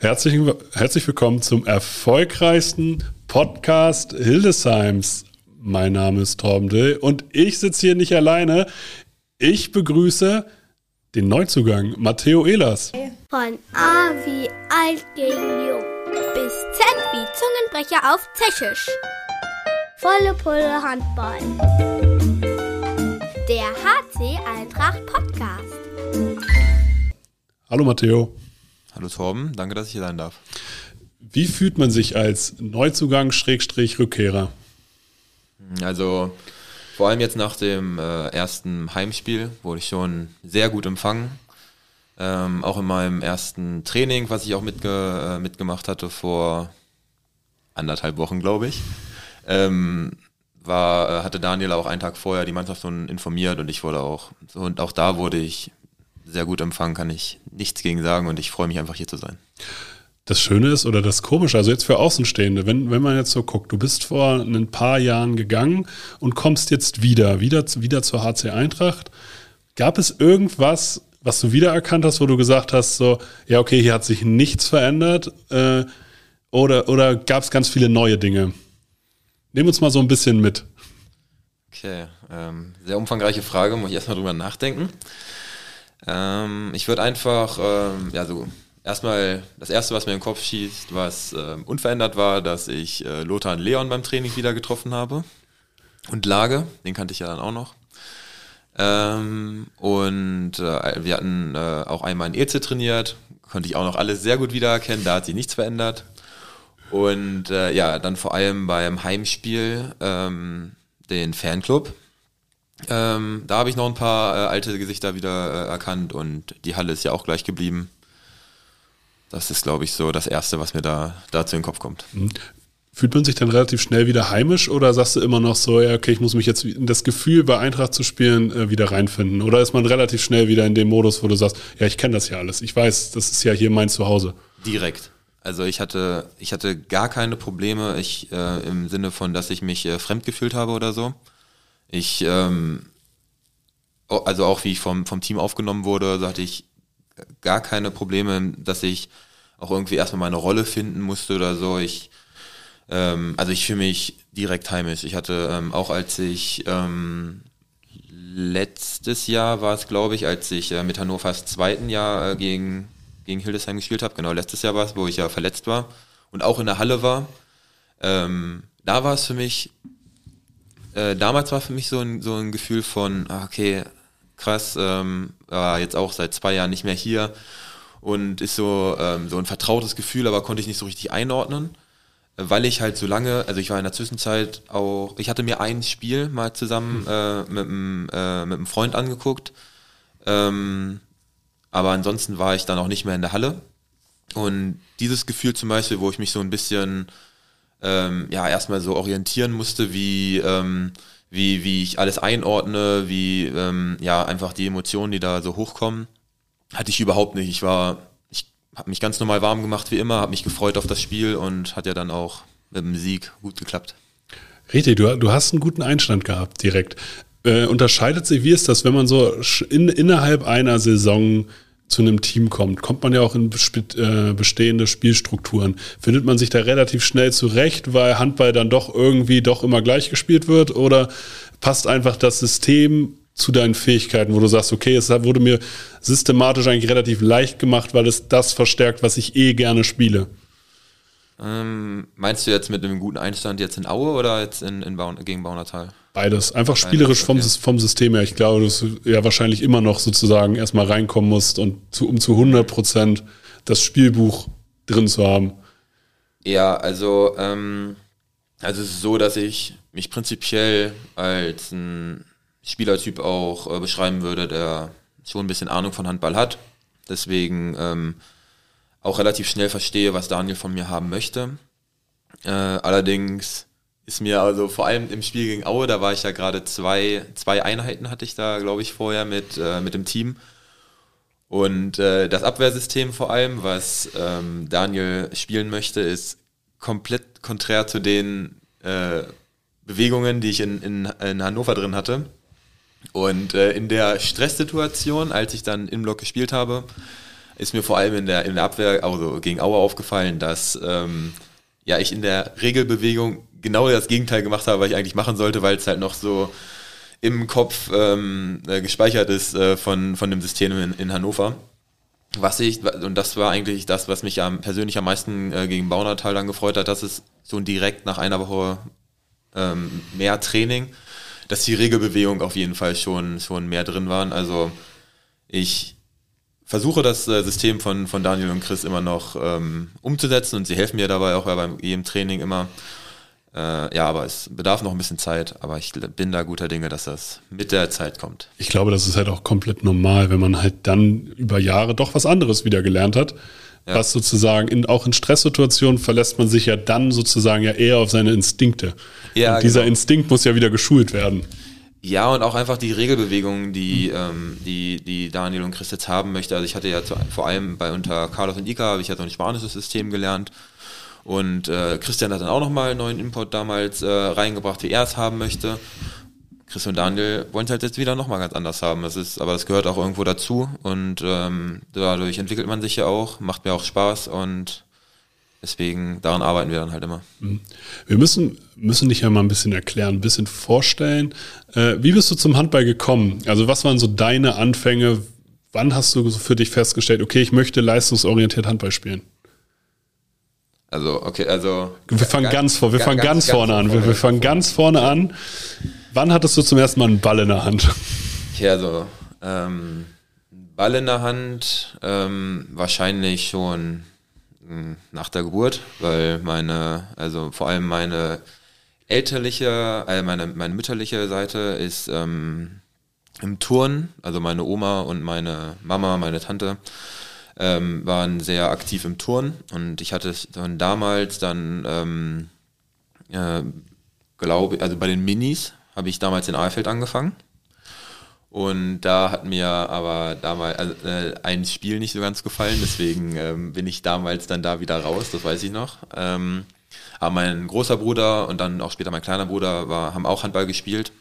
Herzlich, herzlich willkommen zum erfolgreichsten Podcast Hildesheims. Mein Name ist Torben Dill und ich sitze hier nicht alleine. Ich begrüße den Neuzugang Matteo Ehlers. Von A wie alt gegen jung bis Z wie Zungenbrecher auf Tschechisch. Volle Pulle Handball. Der HC Eintracht Podcast. Hallo Matteo. Hallo Torben, danke, dass ich hier sein darf. Wie fühlt man sich als Neuzugang Schrägstrich Rückkehrer? Also vor allem jetzt nach dem äh, ersten Heimspiel wurde ich schon sehr gut empfangen. Ähm, auch in meinem ersten Training, was ich auch mitge äh, mitgemacht hatte vor anderthalb Wochen, glaube ich, ähm, war, äh, hatte Daniel auch einen Tag vorher die Mannschaft schon informiert und ich wurde auch, und auch da wurde ich sehr gut empfangen, kann ich nichts gegen sagen und ich freue mich einfach hier zu sein. Das Schöne ist oder das Komische, also jetzt für Außenstehende, wenn, wenn man jetzt so guckt, du bist vor ein paar Jahren gegangen und kommst jetzt wieder, wieder, wieder zur HC Eintracht. Gab es irgendwas, was du wiedererkannt hast, wo du gesagt hast, so, ja, okay, hier hat sich nichts verändert? Äh, oder oder gab es ganz viele neue Dinge? Nimm uns mal so ein bisschen mit. Okay, ähm, sehr umfangreiche Frage, muss ich erstmal drüber nachdenken. Ähm, ich würde einfach, ähm, ja, so erstmal das erste, was mir in den Kopf schießt, was ähm, unverändert war, dass ich äh, Lothar und Leon beim Training wieder getroffen habe. Und Lage, den kannte ich ja dann auch noch. Ähm, und äh, wir hatten äh, auch einmal in Eze trainiert, konnte ich auch noch alles sehr gut wiedererkennen, da hat sich nichts verändert. Und äh, ja, dann vor allem beim Heimspiel ähm, den Fanclub. Ähm, da habe ich noch ein paar äh, alte Gesichter wieder äh, erkannt und die Halle ist ja auch gleich geblieben. Das ist, glaube ich, so das Erste, was mir da dazu in den Kopf kommt. Mhm. Fühlt man sich dann relativ schnell wieder heimisch oder sagst du immer noch so, ja, okay, ich muss mich jetzt in das Gefühl, bei Eintracht zu spielen, äh, wieder reinfinden? Oder ist man relativ schnell wieder in dem Modus, wo du sagst, ja, ich kenne das ja alles, ich weiß, das ist ja hier mein Zuhause? Direkt. Also ich hatte, ich hatte gar keine Probleme, ich äh, im Sinne von, dass ich mich äh, fremd gefühlt habe oder so. Ich, ähm, also auch wie ich vom, vom Team aufgenommen wurde, so hatte ich gar keine Probleme, dass ich auch irgendwie erstmal meine Rolle finden musste oder so. Ich, ähm, also ich fühle mich direkt heimisch. Ich hatte ähm, auch als ich ähm, letztes Jahr war es, glaube ich, als ich äh, mit Hannovers zweiten Jahr äh, gegen, gegen Hildesheim gespielt habe, genau letztes Jahr war es, wo ich ja verletzt war und auch in der Halle war. Ähm, da war es für mich, äh, damals war für mich so ein, so ein Gefühl von, ah, okay, krass, ähm, war jetzt auch seit zwei Jahren nicht mehr hier. Und ist so, ähm, so ein vertrautes Gefühl, aber konnte ich nicht so richtig einordnen, weil ich halt so lange, also ich war in der Zwischenzeit auch, ich hatte mir ein Spiel mal zusammen äh, mit, einem, äh, mit einem Freund angeguckt, ähm, aber ansonsten war ich dann auch nicht mehr in der Halle. Und dieses Gefühl zum Beispiel, wo ich mich so ein bisschen, ähm, ja, erstmal so orientieren musste, wie, ähm, wie, wie ich alles einordne, wie ähm, ja einfach die Emotionen, die da so hochkommen, hatte ich überhaupt nicht. Ich war, ich habe mich ganz normal warm gemacht wie immer, habe mich gefreut auf das Spiel und hat ja dann auch mit dem Sieg gut geklappt. Richtig, du, du hast einen guten Einstand gehabt direkt. Äh, unterscheidet sich, wie ist das, wenn man so in, innerhalb einer Saison zu einem Team kommt, kommt man ja auch in äh, bestehende Spielstrukturen. Findet man sich da relativ schnell zurecht, weil Handball dann doch irgendwie doch immer gleich gespielt wird? Oder passt einfach das System zu deinen Fähigkeiten, wo du sagst, okay, es wurde mir systematisch eigentlich relativ leicht gemacht, weil es das verstärkt, was ich eh gerne spiele? Ähm, meinst du jetzt mit einem guten Einstand jetzt in Aue oder jetzt in, in Baun gegen Baunatal? Beides. Einfach spielerisch vom, vom System her. Ich glaube, dass du ja wahrscheinlich immer noch sozusagen erstmal reinkommen musst und zu, um zu 100 Prozent das Spielbuch drin zu haben. Ja, also, ähm, also es ist so, dass ich mich prinzipiell als ein Spielertyp auch äh, beschreiben würde, der schon ein bisschen Ahnung von Handball hat. Deswegen ähm, auch relativ schnell verstehe, was Daniel von mir haben möchte. Äh, allerdings ist mir also vor allem im Spiel gegen Aue, da war ich ja gerade zwei, zwei Einheiten hatte ich da, glaube ich, vorher mit, äh, mit dem Team. Und äh, das Abwehrsystem vor allem, was ähm, Daniel spielen möchte, ist komplett konträr zu den äh, Bewegungen, die ich in, in, in Hannover drin hatte. Und äh, in der Stresssituation, als ich dann im Block gespielt habe, ist mir vor allem in der, in der Abwehr, also gegen Auer aufgefallen, dass ähm, ja ich in der Regelbewegung genau das Gegenteil gemacht habe, was ich eigentlich machen sollte, weil es halt noch so im Kopf ähm, äh, gespeichert ist äh, von, von dem System in, in Hannover. Was ich, und das war eigentlich das, was mich am, persönlich am meisten äh, gegen Baunatal dann gefreut hat, dass es so direkt nach einer Woche ähm, mehr Training, dass die Regelbewegung auf jeden Fall schon, schon mehr drin waren. Also ich versuche das äh, System von, von Daniel und Chris immer noch ähm, umzusetzen und sie helfen mir dabei auch bei jedem Training immer. Äh, ja, aber es bedarf noch ein bisschen Zeit, aber ich bin da guter Dinge, dass das mit der Zeit kommt. Ich glaube, das ist halt auch komplett normal, wenn man halt dann über Jahre doch was anderes wieder gelernt hat. Ja. Was sozusagen in, auch in Stresssituationen verlässt man sich ja dann sozusagen ja eher auf seine Instinkte. Ja, und dieser genau. Instinkt muss ja wieder geschult werden. Ja, und auch einfach die Regelbewegungen, die, ähm, die, die Daniel und Chris jetzt haben möchte. Also ich hatte ja zu, vor allem bei unter Carlos und Ika habe ich ja so ein spanisches System gelernt. Und äh, Christian hat dann auch nochmal einen neuen Import damals äh, reingebracht, wie er es haben möchte. Chris und Daniel wollen es halt jetzt wieder nochmal ganz anders haben. Das ist, aber das gehört auch irgendwo dazu und ähm, dadurch entwickelt man sich ja auch, macht mir auch Spaß und deswegen daran arbeiten wir dann halt immer. Mhm. Wir müssen, müssen dich ja mal ein bisschen erklären, ein bisschen vorstellen. Äh, wie bist du zum Handball gekommen? Also was waren so deine Anfänge? Wann hast du für dich festgestellt, okay, ich möchte leistungsorientiert Handball spielen? Also, okay, also. Wir fangen ganz, ganz vor, wir fangen ganz, ganz vorne an. Wir, wir, fangen ganz vorne an. Wann hattest du zum ersten Mal einen Ball in der Hand? Ja, also, ähm, Ball in der Hand, ähm, wahrscheinlich schon hm, nach der Geburt, weil meine, also vor allem meine elterliche, äh, meine, meine mütterliche Seite ist ähm, im Turn, also meine Oma und meine Mama, meine Tante, ähm, waren sehr aktiv im Turn und ich hatte dann damals dann, ähm, äh, glaube also bei den Minis habe ich damals in Eifeld angefangen. Und da hat mir aber damals also, äh, ein Spiel nicht so ganz gefallen, deswegen ähm, bin ich damals dann da wieder raus, das weiß ich noch. Ähm, aber mein großer Bruder und dann auch später mein kleiner Bruder war, haben auch Handball gespielt.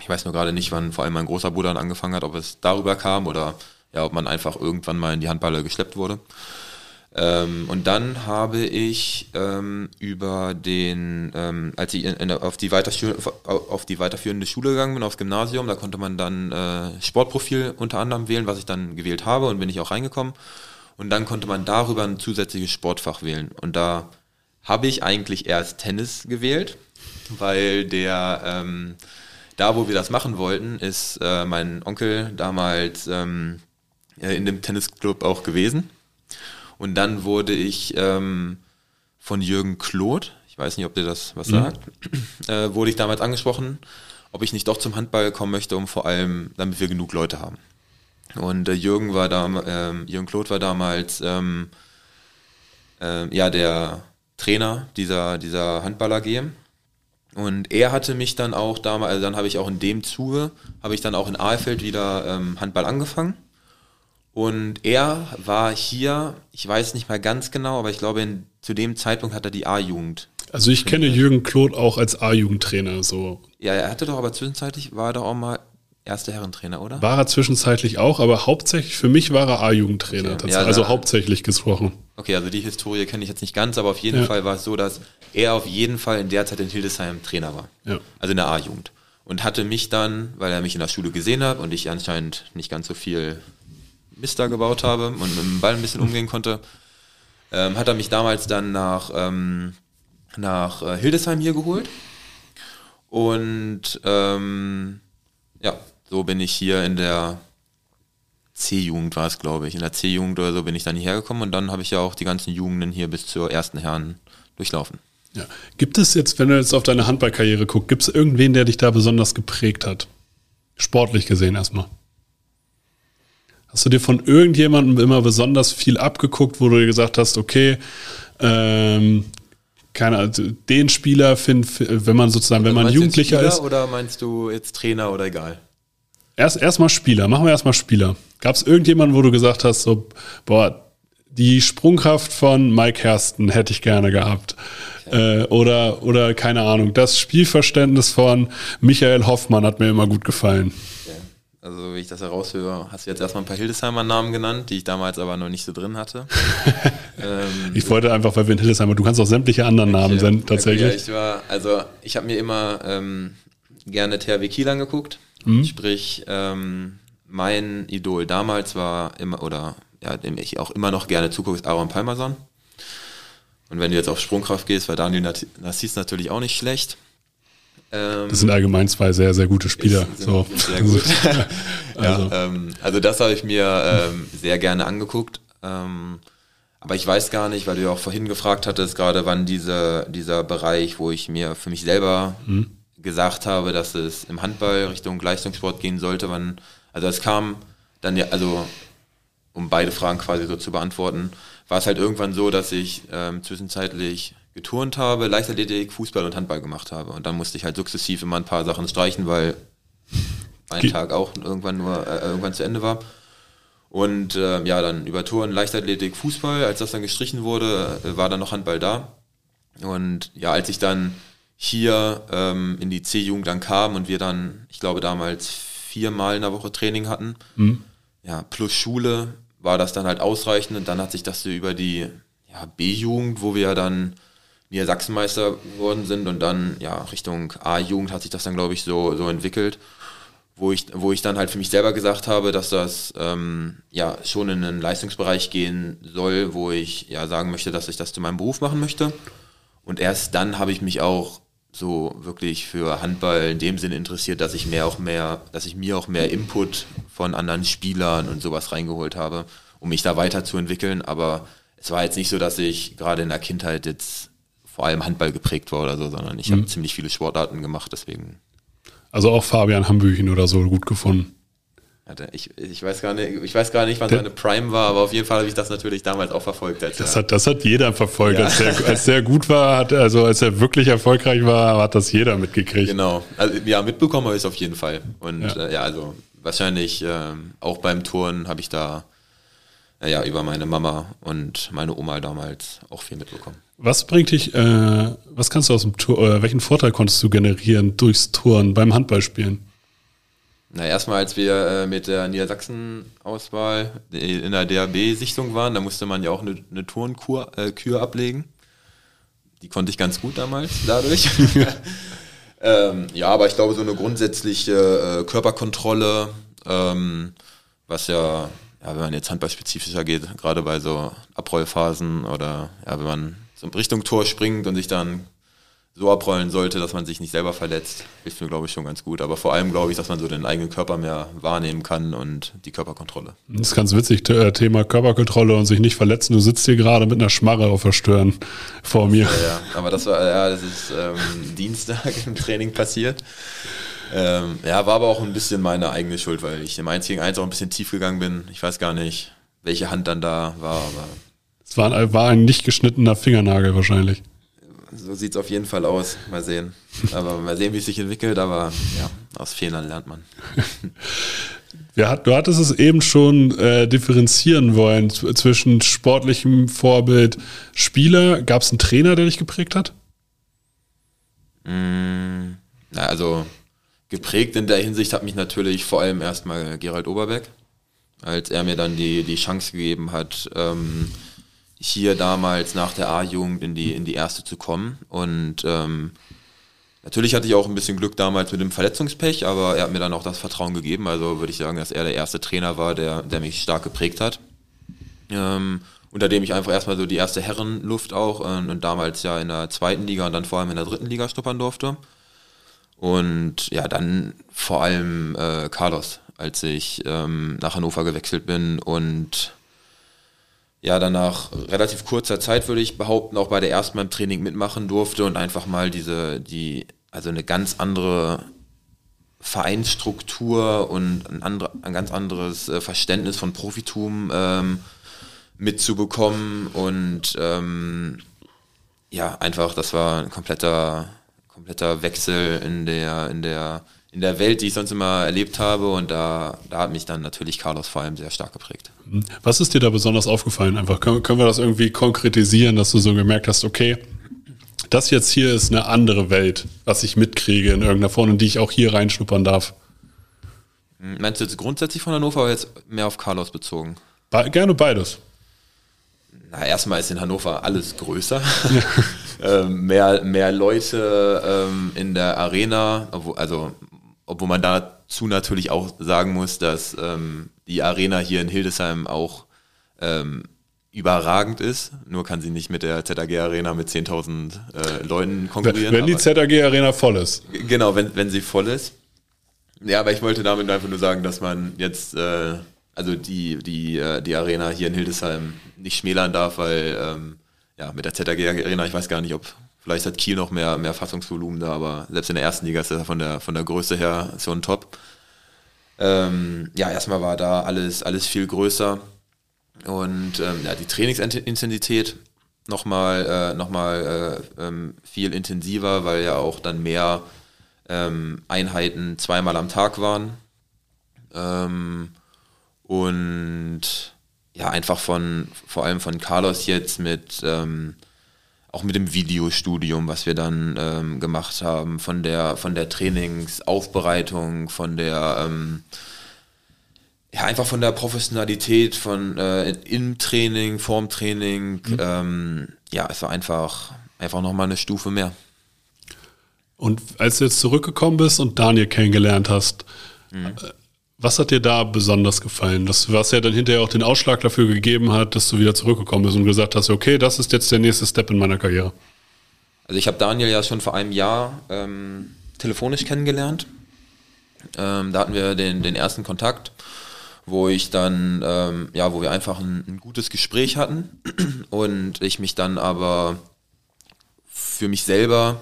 Ich weiß nur gerade nicht, wann vor allem mein großer Bruder dann angefangen hat, ob es darüber kam oder ja, ob man einfach irgendwann mal in die Handballer geschleppt wurde. Ähm, und dann habe ich ähm, über den, ähm, als ich in, in, auf, die auf die weiterführende Schule gegangen bin, aufs Gymnasium, da konnte man dann äh, Sportprofil unter anderem wählen, was ich dann gewählt habe und bin ich auch reingekommen. Und dann konnte man darüber ein zusätzliches Sportfach wählen. Und da habe ich eigentlich erst Tennis gewählt, weil der, ähm, da wo wir das machen wollten, ist äh, mein Onkel damals ähm, äh, in dem Tennisclub auch gewesen. Und dann wurde ich ähm, von Jürgen Kloth, ich weiß nicht, ob dir das was mhm. sagt, äh, wurde ich damals angesprochen, ob ich nicht doch zum Handball kommen möchte, um vor allem, damit wir genug Leute haben. Und äh, Jürgen war da, ähm, Jürgen Kloth war damals ähm, äh, ja der Trainer dieser dieser Handball AG. Und er hatte mich dann auch damals, also dann habe ich auch in dem Zuge, habe ich dann auch in Ahlfeld wieder ähm, Handball angefangen. Und er war hier, ich weiß nicht mal ganz genau, aber ich glaube, in, zu dem Zeitpunkt hat er die A-Jugend. Also ich kenne Jürgen Kloth auch als A-Jugendtrainer. So. Ja, er hatte doch aber zwischenzeitlich, war er doch auch mal erster Herrentrainer, oder? War er zwischenzeitlich auch, aber hauptsächlich, für mich war er A-Jugendtrainer. Okay. Ja, also hauptsächlich gesprochen. Okay, also die Historie kenne ich jetzt nicht ganz, aber auf jeden ja. Fall war es so, dass er auf jeden Fall in der Zeit in Hildesheim Trainer war. Ja. Also in der A-Jugend. Und hatte mich dann, weil er mich in der Schule gesehen hat und ich anscheinend nicht ganz so viel Mist da gebaut habe und mit dem Ball ein bisschen umgehen konnte, ähm, hat er mich damals dann nach, ähm, nach äh, Hildesheim hier geholt. Und ähm, ja, so bin ich hier in der C-Jugend war es, glaube ich. In der C-Jugend oder so bin ich dann hierher gekommen und dann habe ich ja auch die ganzen Jugenden hier bis zur ersten Herren durchlaufen. Ja. Gibt es jetzt, wenn du jetzt auf deine Handballkarriere guckst, gibt es irgendwen, der dich da besonders geprägt hat? Sportlich gesehen erstmal. Hast du dir von irgendjemandem immer besonders viel abgeguckt, wo du dir gesagt hast, okay, ähm, keine also den Spieler find, wenn man sozusagen, wenn man Jugendlicher ist. Oder meinst du jetzt Trainer oder egal? Erst erstmal Spieler, machen wir erstmal Spieler. Gab es irgendjemanden, wo du gesagt hast, so, boah, die Sprungkraft von Mike Hersten hätte ich gerne gehabt. Okay. Äh, oder, oder keine Ahnung, das Spielverständnis von Michael Hoffmann hat mir immer gut gefallen. Also, wie ich das heraushöre, hast du jetzt erstmal ein paar Hildesheimer Namen genannt, die ich damals aber noch nicht so drin hatte. ähm, ich wollte einfach, weil wir in Hildesheimer, du kannst auch sämtliche anderen Namen okay, senden, tatsächlich. Okay, ich war, also, ich habe mir immer ähm, gerne THW Kiel angeguckt. Mhm. Sprich, ähm, mein Idol damals war immer, oder ja, dem ich auch immer noch gerne zugucke, ist Aaron Palmerson. Und wenn du jetzt auf Sprungkraft gehst, war Daniel Nassis natürlich auch nicht schlecht. Ähm, das sind allgemein zwei sehr, sehr gute Spieler. So. Sehr gut. also. Ja, ähm, also das habe ich mir ähm, sehr gerne angeguckt. Ähm, aber ich weiß gar nicht, weil du ja auch vorhin gefragt hattest, gerade wann diese, dieser Bereich, wo ich mir für mich selber mhm. gesagt habe, dass es im Handball Richtung Leistungssport gehen sollte, wann, also es kam dann ja, also um beide Fragen quasi so zu beantworten, war es halt irgendwann so, dass ich ähm, zwischenzeitlich geturnt habe, Leichtathletik, Fußball und Handball gemacht habe. Und dann musste ich halt sukzessiv immer ein paar Sachen streichen, weil ein Ge Tag auch irgendwann nur äh, irgendwann zu Ende war. Und äh, ja, dann über Touren, Leichtathletik, Fußball, als das dann gestrichen wurde, äh, war dann noch Handball da. Und ja, als ich dann hier ähm, in die C-Jugend dann kam und wir dann, ich glaube damals viermal in der Woche Training hatten, mhm. ja, plus Schule, war das dann halt ausreichend und dann hat sich das so über die ja, B-Jugend, wo wir ja dann Niedersachsenmeister geworden sind und dann ja Richtung A-Jugend hat sich das dann glaube ich so, so entwickelt, wo ich, wo ich dann halt für mich selber gesagt habe, dass das ähm, ja schon in einen Leistungsbereich gehen soll, wo ich ja sagen möchte, dass ich das zu meinem Beruf machen möchte. Und erst dann habe ich mich auch so wirklich für Handball in dem Sinne interessiert, dass ich mehr auch mehr, dass ich mir auch mehr Input von anderen Spielern und sowas reingeholt habe, um mich da weiterzuentwickeln. Aber es war jetzt nicht so, dass ich gerade in der Kindheit jetzt vor allem Handball geprägt war oder so, sondern ich mhm. habe ziemlich viele Sportarten gemacht, deswegen. Also auch Fabian Hambüchen oder so gut gefunden. Ich, ich, weiß gar nicht, ich weiß gar nicht, wann seine Prime war, aber auf jeden Fall habe ich das natürlich damals auch verfolgt. das, hat, das hat jeder verfolgt. Ja. Als, der, als der gut war, hat, also als er wirklich erfolgreich war, hat das jeder mitgekriegt. Genau. Also, ja, mitbekommen habe ich es auf jeden Fall. Und ja, äh, ja also wahrscheinlich ähm, auch beim Touren habe ich da ja, über meine Mama und meine Oma damals auch viel mitbekommen. Was bringt dich, äh, was kannst du aus dem Tor, äh, welchen Vorteil konntest du generieren durchs Touren beim Handballspielen? Na, erstmal, als wir äh, mit der Niedersachsen-Auswahl in der DAB-Sichtung waren, da musste man ja auch eine, eine Turnkür äh, ablegen. Die konnte ich ganz gut damals dadurch. ähm, ja, aber ich glaube, so eine grundsätzliche äh, Körperkontrolle, ähm, was ja, ja, wenn man jetzt handballspezifischer geht, gerade bei so Abrollphasen oder ja, wenn man so Richtung Tor springt und sich dann so abrollen sollte, dass man sich nicht selber verletzt, hilft mir, glaube ich, schon ganz gut. Aber vor allem glaube ich, dass man so den eigenen Körper mehr wahrnehmen kann und die Körperkontrolle. Das ist ganz witzig, äh, Thema Körperkontrolle und sich nicht verletzen. Du sitzt hier gerade mit einer Schmarre auf der Stirn vor mir. Ja, ja. aber das war, ja, das ist ähm, Dienstag im Training passiert. Ähm, ja, war aber auch ein bisschen meine eigene Schuld, weil ich im 1 gegen 1 auch ein bisschen tief gegangen bin. Ich weiß gar nicht, welche Hand dann da war, aber. Es war, war ein nicht geschnittener Fingernagel wahrscheinlich so sieht es auf jeden Fall aus. Mal sehen. Aber mal sehen, wie es sich entwickelt. Aber ja, aus Fehlern lernt man. Ja, du hattest es eben schon äh, differenzieren wollen zwischen sportlichem Vorbild Spieler. Gab es einen Trainer, der dich geprägt hat? Mm, na, also geprägt in der Hinsicht hat mich natürlich vor allem erstmal Gerald Oberbeck, als er mir dann die, die Chance gegeben hat, ähm, hier damals nach der A-Jugend in die, in die erste zu kommen. Und ähm, natürlich hatte ich auch ein bisschen Glück damals mit dem Verletzungspech, aber er hat mir dann auch das Vertrauen gegeben. Also würde ich sagen, dass er der erste Trainer war, der, der mich stark geprägt hat. Ähm, unter dem ich einfach erstmal so die erste Herrenluft auch und, und damals ja in der zweiten Liga und dann vor allem in der dritten Liga schnuppern durfte. Und ja, dann vor allem äh, Carlos, als ich ähm, nach Hannover gewechselt bin und ja dann nach relativ kurzer Zeit würde ich behaupten auch bei der ersten beim Training mitmachen durfte und einfach mal diese die also eine ganz andere Vereinsstruktur und ein, andre, ein ganz anderes äh, Verständnis von Profitum ähm, mitzubekommen und ähm, ja einfach das war ein kompletter kompletter Wechsel in der in der in der Welt, die ich sonst immer erlebt habe. Und da, da hat mich dann natürlich Carlos vor allem sehr stark geprägt. Was ist dir da besonders aufgefallen? Einfach können, können wir das irgendwie konkretisieren, dass du so gemerkt hast, okay, das jetzt hier ist eine andere Welt, was ich mitkriege in irgendeiner Form und die ich auch hier reinschnuppern darf. Meinst du jetzt grundsätzlich von Hannover oder jetzt mehr auf Carlos bezogen? Be gerne beides. Na, erstmal ist in Hannover alles größer. ähm, mehr, mehr Leute ähm, in der Arena, also obwohl man dazu natürlich auch sagen muss, dass ähm, die Arena hier in Hildesheim auch ähm, überragend ist. Nur kann sie nicht mit der ZAG Arena mit 10.000 äh, Leuten konkurrieren. Wenn die ZAG Arena voll ist. Genau, wenn, wenn sie voll ist. Ja, aber ich wollte damit einfach nur sagen, dass man jetzt, äh, also die, die, äh, die Arena hier in Hildesheim nicht schmälern darf, weil ähm, ja, mit der ZAG Arena, ich weiß gar nicht, ob vielleicht hat Kiel noch mehr, mehr Fassungsvolumen da, aber selbst in der ersten Liga ist er von der, von der Größe her so ein Top. Ähm, ja, erstmal war da alles, alles viel größer und ähm, ja, die Trainingsintensität nochmal äh, noch äh, ähm, viel intensiver, weil ja auch dann mehr ähm, Einheiten zweimal am Tag waren. Ähm, und ja, einfach von, vor allem von Carlos jetzt mit, ähm, auch mit dem Videostudium, was wir dann ähm, gemacht haben, von der, von der Trainingsaufbereitung, von der, ähm, ja, einfach von der Professionalität, von äh, im Training, vorm Training, mhm. ähm, ja, es war einfach, einfach nochmal eine Stufe mehr. Und als du jetzt zurückgekommen bist und Daniel kennengelernt hast, mhm. Was hat dir da besonders gefallen? Das, was ja dann hinterher auch den Ausschlag dafür gegeben hat, dass du wieder zurückgekommen bist und gesagt hast, okay, das ist jetzt der nächste Step in meiner Karriere. Also ich habe Daniel ja schon vor einem Jahr ähm, telefonisch kennengelernt. Ähm, da hatten wir den, den ersten Kontakt, wo ich dann, ähm, ja, wo wir einfach ein, ein gutes Gespräch hatten und ich mich dann aber für mich selber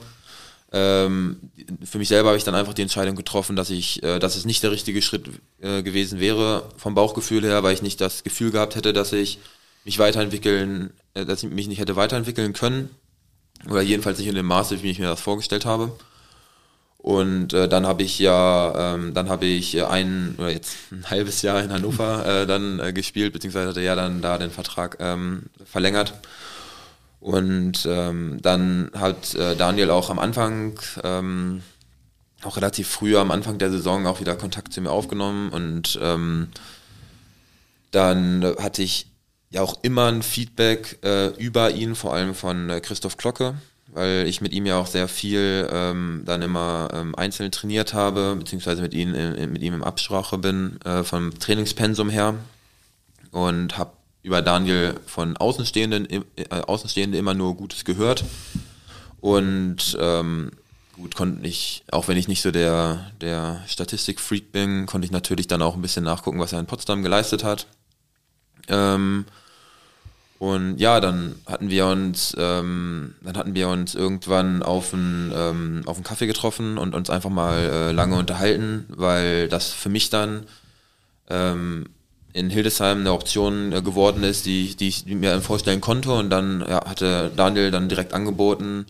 ähm, für mich selber habe ich dann einfach die Entscheidung getroffen, dass ich, äh, dass es nicht der richtige Schritt äh, gewesen wäre vom Bauchgefühl her, weil ich nicht das Gefühl gehabt hätte, dass ich mich weiterentwickeln, äh, dass ich mich nicht hätte weiterentwickeln können oder jedenfalls nicht in dem Maße, wie ich mir das vorgestellt habe. Und äh, dann habe ich ja, ähm, dann habe ich ein oder jetzt ein halbes Jahr in Hannover äh, dann äh, gespielt, beziehungsweise hatte ja dann da den Vertrag ähm, verlängert. Und ähm, dann hat äh, Daniel auch am Anfang, ähm, auch relativ früh am Anfang der Saison auch wieder Kontakt zu mir aufgenommen. Und ähm, dann hatte ich ja auch immer ein Feedback äh, über ihn, vor allem von äh, Christoph Glocke, weil ich mit ihm ja auch sehr viel ähm, dann immer ähm, einzeln trainiert habe, beziehungsweise mit ihm, äh, mit ihm im Absprache bin, äh, vom Trainingspensum her. Und habe über Daniel von Außenstehenden, äh, Außenstehenden immer nur Gutes gehört. Und ähm, gut, konnte ich, auch wenn ich nicht so der, der Statistik-Freak bin, konnte ich natürlich dann auch ein bisschen nachgucken, was er in Potsdam geleistet hat. Ähm, und ja, dann hatten wir uns, ähm, dann hatten wir uns irgendwann auf einen, ähm, einen Kaffee getroffen und uns einfach mal äh, lange unterhalten, weil das für mich dann ähm, in Hildesheim eine Option äh, geworden ist, die, die ich mir vorstellen konnte. Und dann ja, hatte Daniel dann direkt angeboten,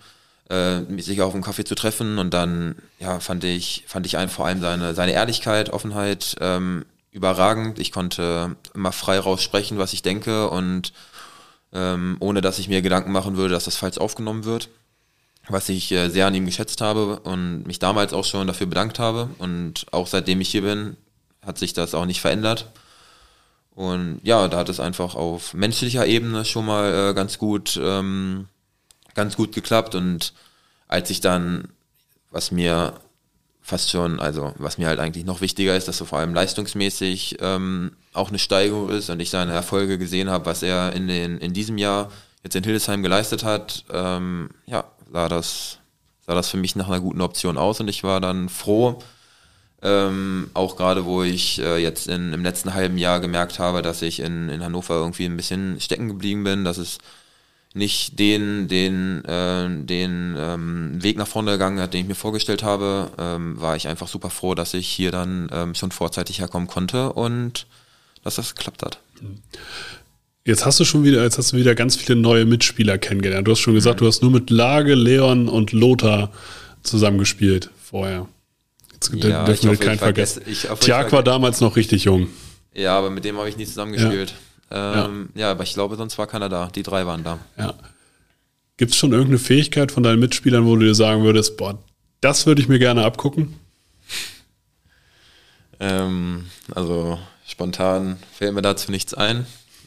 äh, sich auf einen Kaffee zu treffen. Und dann ja, fand ich, fand ich ein, vor allem seine, seine Ehrlichkeit, Offenheit ähm, überragend. Ich konnte immer frei raus sprechen, was ich denke und ähm, ohne dass ich mir Gedanken machen würde, dass das falsch aufgenommen wird. Was ich äh, sehr an ihm geschätzt habe und mich damals auch schon dafür bedankt habe. Und auch seitdem ich hier bin, hat sich das auch nicht verändert. Und ja, da hat es einfach auf menschlicher Ebene schon mal äh, ganz gut, ähm, ganz gut geklappt. Und als ich dann, was mir fast schon, also was mir halt eigentlich noch wichtiger ist, dass so vor allem leistungsmäßig ähm, auch eine Steigerung ist und ich seine Erfolge gesehen habe, was er in den in diesem Jahr jetzt in Hildesheim geleistet hat, ähm, ja, sah das, sah das für mich nach einer guten Option aus und ich war dann froh, ähm, auch gerade, wo ich äh, jetzt in, im letzten halben Jahr gemerkt habe, dass ich in, in Hannover irgendwie ein bisschen stecken geblieben bin, dass es nicht den, den, äh, den ähm, Weg nach vorne gegangen hat, den ich mir vorgestellt habe, ähm, war ich einfach super froh, dass ich hier dann ähm, schon vorzeitig herkommen konnte und dass das geklappt hat. Jetzt hast du schon wieder, jetzt hast du wieder ganz viele neue Mitspieler kennengelernt. Du hast schon gesagt, mhm. du hast nur mit Lage, Leon und Lothar zusammengespielt vorher. Ja, dürfen wir keinen vergessen. Tjag war damals noch richtig jung. Ja, aber mit dem habe ich nie zusammengespielt. Ja. Ähm, ja. ja. aber ich glaube, sonst war keiner da. Die drei waren da. Ja. Gibt es schon irgendeine Fähigkeit von deinen Mitspielern, wo du dir sagen würdest, boah, das würde ich mir gerne abgucken? Ähm, also spontan fällt mir dazu nichts ein,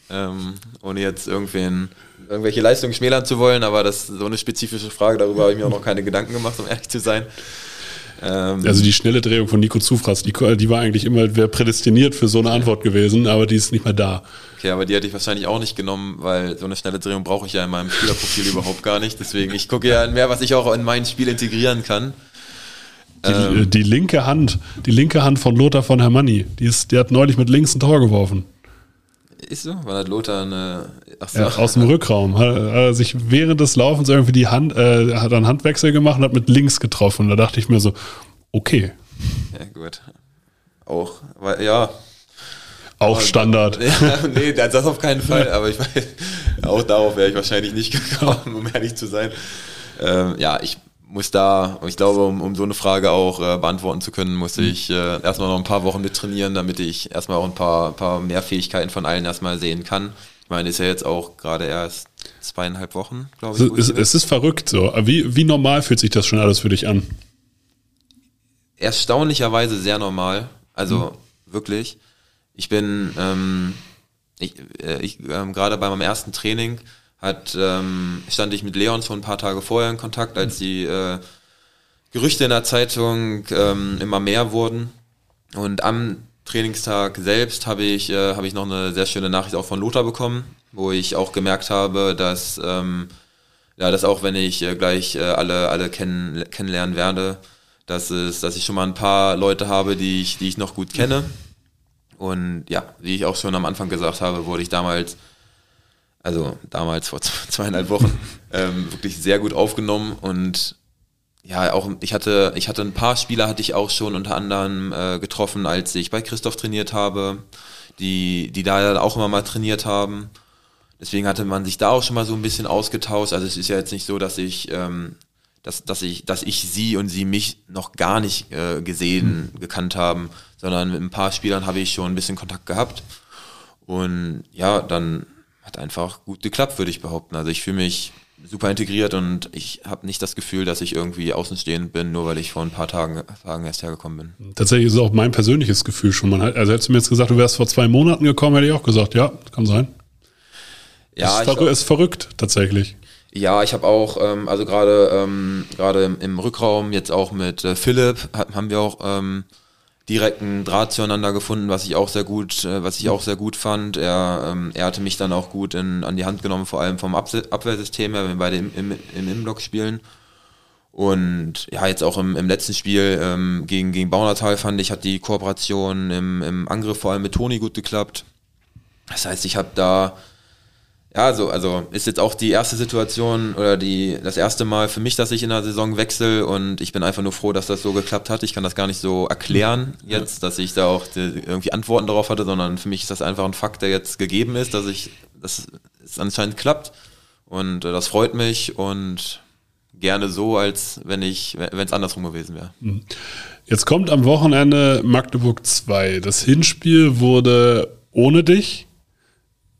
ähm, ohne jetzt irgendwen, irgendwelche Leistungen schmälern zu wollen, aber das ist so eine spezifische Frage, darüber habe ich mir auch noch keine Gedanken gemacht, um ehrlich zu sein. Ähm, also die schnelle Drehung von Nico Zufraß, die, die war eigentlich immer prädestiniert für so eine Antwort gewesen, aber die ist nicht mehr da. Okay, aber die hätte ich wahrscheinlich auch nicht genommen, weil so eine schnelle Drehung brauche ich ja in meinem Spielerprofil überhaupt gar nicht. Deswegen, ich gucke ja mehr, was ich auch in mein Spiel integrieren kann. Die, ähm, die, linke Hand, die linke Hand von Lothar von Hermanni, die, ist, die hat neulich mit links ein Tor geworfen. Ist so? Weil hat Lothar eine. So. Ja, aus dem Rückraum. Hat, hat er sich während des Laufens irgendwie die Hand, äh, hat einen Handwechsel gemacht und hat mit links getroffen. Da dachte ich mir so, okay. Ja, gut. Auch, weil, ja. Auch Standard. Ja, nee, das auf keinen Fall, aber ich weiß, auch darauf wäre ich wahrscheinlich nicht gekommen, um ehrlich zu sein. Ähm, ja, ich muss da, ich glaube, um, um so eine Frage auch äh, beantworten zu können, muss mhm. ich äh, erstmal noch ein paar Wochen mit trainieren, damit ich erstmal auch ein paar, paar mehr Fähigkeiten von allen erstmal sehen kann. Ich meine, ist ja jetzt auch gerade erst zweieinhalb Wochen, glaube ich. Es, es ist verrückt so. Wie, wie normal fühlt sich das schon alles für dich an? Erstaunlicherweise sehr normal. Also mhm. wirklich. Ich bin, ähm, ich, äh, ich ähm, gerade bei meinem ersten Training hat, ähm, stand ich mit Leon schon ein paar Tage vorher in Kontakt, als die äh, Gerüchte in der Zeitung ähm, immer mehr wurden. Und am Trainingstag selbst habe ich, äh, habe ich noch eine sehr schöne Nachricht auch von Lothar bekommen, wo ich auch gemerkt habe, dass, ähm, ja, dass auch wenn ich äh, gleich äh, alle, alle kennen, kennenlernen werde, dass, es, dass ich schon mal ein paar Leute habe, die ich, die ich noch gut kenne. Und ja, wie ich auch schon am Anfang gesagt habe, wurde ich damals also damals vor zweieinhalb Wochen, ähm, wirklich sehr gut aufgenommen und ja, auch ich hatte, ich hatte ein paar Spieler hatte ich auch schon unter anderem äh, getroffen, als ich bei Christoph trainiert habe, die, die da auch immer mal trainiert haben. Deswegen hatte man sich da auch schon mal so ein bisschen ausgetauscht. Also es ist ja jetzt nicht so, dass ich, ähm, dass, dass ich, dass ich sie und sie mich noch gar nicht äh, gesehen, mhm. gekannt haben, sondern mit ein paar Spielern habe ich schon ein bisschen Kontakt gehabt. Und ja, dann hat einfach gut geklappt, würde ich behaupten. Also ich fühle mich super integriert und ich habe nicht das Gefühl, dass ich irgendwie außenstehend bin, nur weil ich vor ein paar Tagen, Tagen erst hergekommen bin. Tatsächlich ist es auch mein persönliches Gefühl schon. Man hat, also hättest du mir jetzt gesagt, du wärst vor zwei Monaten gekommen, hätte ich auch gesagt, ja, kann sein. Ja, ist, verrückt, ist verrückt tatsächlich. Ja, ich habe auch, ähm, also gerade ähm, gerade im, im, Rückraum jetzt auch mit äh, Philipp haben wir auch ähm, direkten Draht zueinander gefunden, was ich auch sehr gut, äh, was ich auch sehr gut fand. Er, ähm, er hatte mich dann auch gut in, an die Hand genommen, vor allem vom Abwehrsystem her, wenn wir beide im, im, im Inblock spielen. Und ja, jetzt auch im, im letzten Spiel ähm, gegen, gegen Baunatal fand ich, hat die Kooperation im, im Angriff vor allem mit Toni gut geklappt. Das heißt, ich habe da ja, so, also ist jetzt auch die erste Situation oder die, das erste Mal für mich, dass ich in der Saison wechsle und ich bin einfach nur froh, dass das so geklappt hat. Ich kann das gar nicht so erklären jetzt, dass ich da auch die, irgendwie Antworten darauf hatte, sondern für mich ist das einfach ein Fakt, der jetzt gegeben ist, dass ich, dass es anscheinend klappt und äh, das freut mich und gerne so, als wenn ich, wenn es andersrum gewesen wäre. Mhm. Jetzt kommt am Wochenende Magdeburg 2. Das Hinspiel wurde ohne dich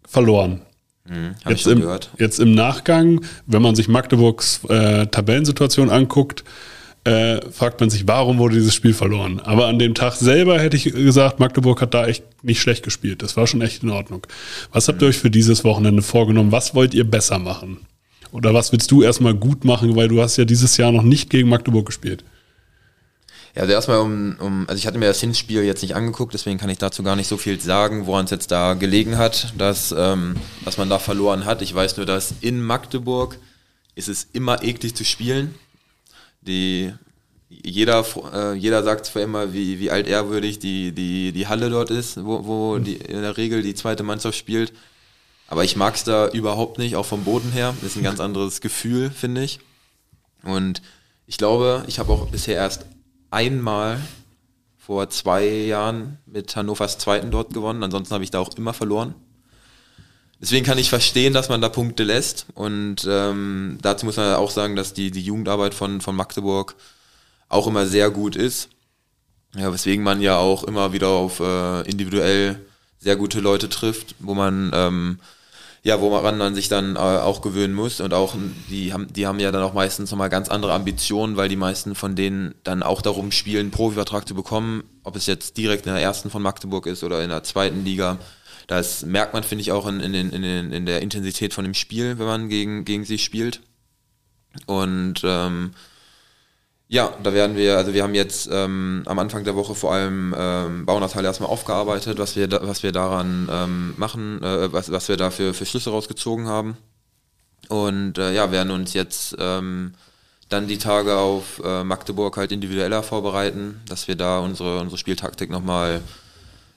verloren. Mhm, schon im, gehört. Jetzt im Nachgang, wenn man sich Magdeburgs äh, Tabellensituation anguckt, äh, fragt man sich, warum wurde dieses Spiel verloren? Aber an dem Tag selber hätte ich gesagt, Magdeburg hat da echt nicht schlecht gespielt. Das war schon echt in Ordnung. Was habt ihr euch für dieses Wochenende vorgenommen? Was wollt ihr besser machen? Oder was willst du erstmal gut machen, weil du hast ja dieses Jahr noch nicht gegen Magdeburg gespielt? Ja, also erstmal um, um, also ich hatte mir das Hinspiel jetzt nicht angeguckt, deswegen kann ich dazu gar nicht so viel sagen, woran es jetzt da gelegen hat, dass, ähm, dass man da verloren hat. Ich weiß nur, dass in Magdeburg ist es immer eklig zu spielen. Die, jeder, äh, jeder sagt zwar immer, wie, wie altehrwürdig die, die, die Halle dort ist, wo, wo die, in der Regel die zweite Mannschaft spielt. Aber ich mag es da überhaupt nicht, auch vom Boden her. Ist ein ganz anderes Gefühl, finde ich. Und ich glaube, ich habe auch bisher erst einmal vor zwei Jahren mit Hannovers Zweiten dort gewonnen. Ansonsten habe ich da auch immer verloren. Deswegen kann ich verstehen, dass man da Punkte lässt. Und ähm, dazu muss man auch sagen, dass die, die Jugendarbeit von, von Magdeburg auch immer sehr gut ist. Ja, weswegen man ja auch immer wieder auf äh, individuell sehr gute Leute trifft, wo man ähm, ja, woran man sich dann äh, auch gewöhnen muss und auch die haben, die haben ja dann auch meistens nochmal ganz andere Ambitionen, weil die meisten von denen dann auch darum spielen, Profivertrag zu bekommen, ob es jetzt direkt in der ersten von Magdeburg ist oder in der zweiten Liga. Das merkt man, finde ich, auch in, in, in, in der Intensität von dem Spiel, wenn man gegen, gegen sie spielt. Und ähm, ja, da werden wir, also wir haben jetzt ähm, am Anfang der Woche vor allem ähm, Baunatal erstmal aufgearbeitet, was wir, da, was wir daran ähm, machen, äh, was, was wir da für, für Schlüsse rausgezogen haben. Und äh, ja, werden uns jetzt ähm, dann die Tage auf äh, Magdeburg halt individueller vorbereiten, dass wir da unsere, unsere Spieltaktik nochmal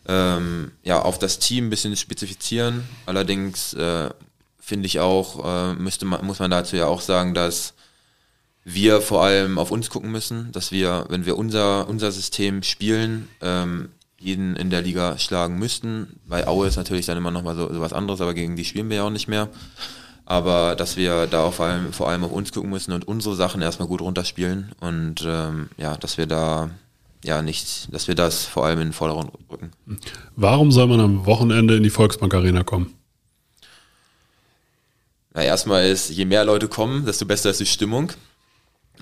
ähm, ja, auf das Team ein bisschen spezifizieren. Allerdings äh, finde ich auch, äh, müsste man, muss man dazu ja auch sagen, dass wir vor allem auf uns gucken müssen, dass wir, wenn wir unser, unser System spielen, ähm, jeden in der Liga schlagen müssten. Bei Aue ist natürlich dann immer nochmal so, so was anderes, aber gegen die spielen wir ja auch nicht mehr. Aber dass wir da auf allem, vor allem auf uns gucken müssen und unsere Sachen erstmal gut runterspielen und ähm, ja, dass wir da ja nicht, dass wir das vor allem in den Vordergrund rücken. Warum soll man am Wochenende in die Volksbank Arena kommen? Na, erstmal ist, je mehr Leute kommen, desto besser ist die Stimmung.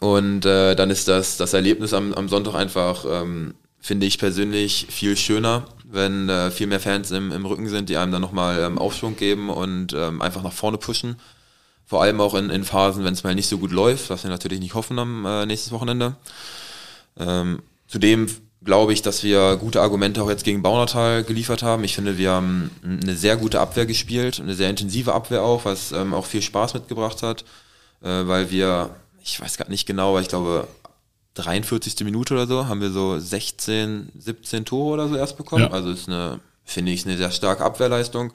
Und äh, dann ist das, das Erlebnis am, am Sonntag einfach, ähm, finde ich persönlich, viel schöner, wenn äh, viel mehr Fans im, im Rücken sind, die einem dann nochmal ähm, Aufschwung geben und ähm, einfach nach vorne pushen. Vor allem auch in, in Phasen, wenn es mal nicht so gut läuft, was wir natürlich nicht hoffen am äh, nächstes Wochenende. Ähm, zudem glaube ich, dass wir gute Argumente auch jetzt gegen Baunatal geliefert haben. Ich finde, wir haben eine sehr gute Abwehr gespielt, eine sehr intensive Abwehr auch, was ähm, auch viel Spaß mitgebracht hat, äh, weil wir ich weiß gar nicht genau, aber ich glaube, 43. Minute oder so haben wir so 16, 17 Tore oder so erst bekommen. Ja. Also ist eine, finde ich, eine sehr starke Abwehrleistung.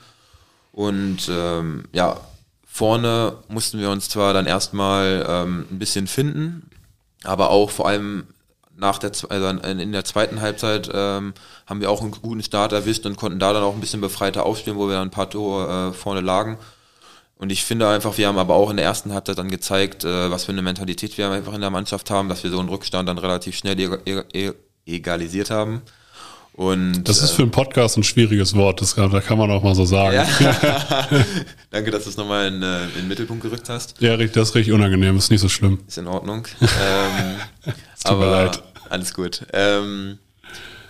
Und ähm, ja, vorne mussten wir uns zwar dann erstmal ähm, ein bisschen finden, aber auch vor allem nach der, also in der zweiten Halbzeit ähm, haben wir auch einen guten Start erwischt und konnten da dann auch ein bisschen befreiter aufspielen, wo wir dann ein paar Tore äh, vorne lagen. Und ich finde einfach, wir haben aber auch in der ersten Halbzeit dann gezeigt, äh, was für eine Mentalität wir einfach in der Mannschaft haben, dass wir so einen Rückstand dann relativ schnell e e egalisiert haben. Und, das ist für einen Podcast ein schwieriges Wort, das kann, da kann man auch mal so sagen. Ja. Danke, dass du es nochmal in, äh, in den Mittelpunkt gerückt hast. Ja, das ist richtig unangenehm, ist nicht so schlimm. Ist in Ordnung. ähm, tut aber, mir leid. Alles gut. Ähm,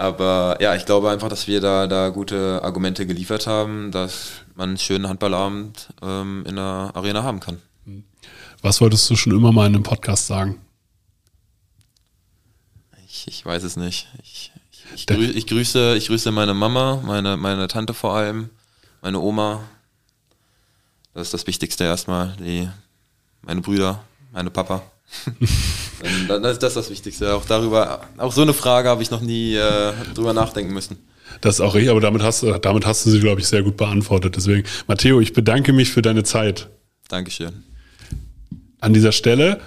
aber ja, ich glaube einfach, dass wir da, da gute Argumente geliefert haben, dass man einen schönen Handballabend ähm, in der Arena haben kann. Was wolltest du schon immer mal in einem Podcast sagen? Ich, ich weiß es nicht. Ich, ich, grü ich, grüße, ich grüße meine Mama, meine, meine Tante vor allem, meine Oma. Das ist das Wichtigste erstmal. Die, meine Brüder, meine Papa. dann, ist das das Wichtigste. Auch darüber, auch so eine Frage habe ich noch nie äh, drüber nachdenken müssen. Das ist auch richtig, aber damit hast, damit hast du sie, glaube ich, sehr gut beantwortet. Deswegen, Matteo, ich bedanke mich für deine Zeit. Dankeschön. An dieser Stelle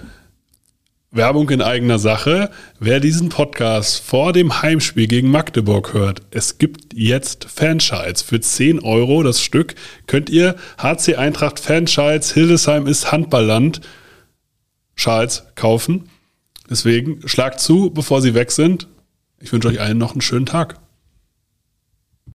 Werbung in eigener Sache. Wer diesen Podcast vor dem Heimspiel gegen Magdeburg hört, es gibt jetzt Fanschals für 10 Euro das Stück. Könnt ihr HC Eintracht Fanschals, Hildesheim ist Handballland, Schals kaufen. Deswegen schlagt zu, bevor sie weg sind. Ich wünsche euch allen noch einen schönen Tag.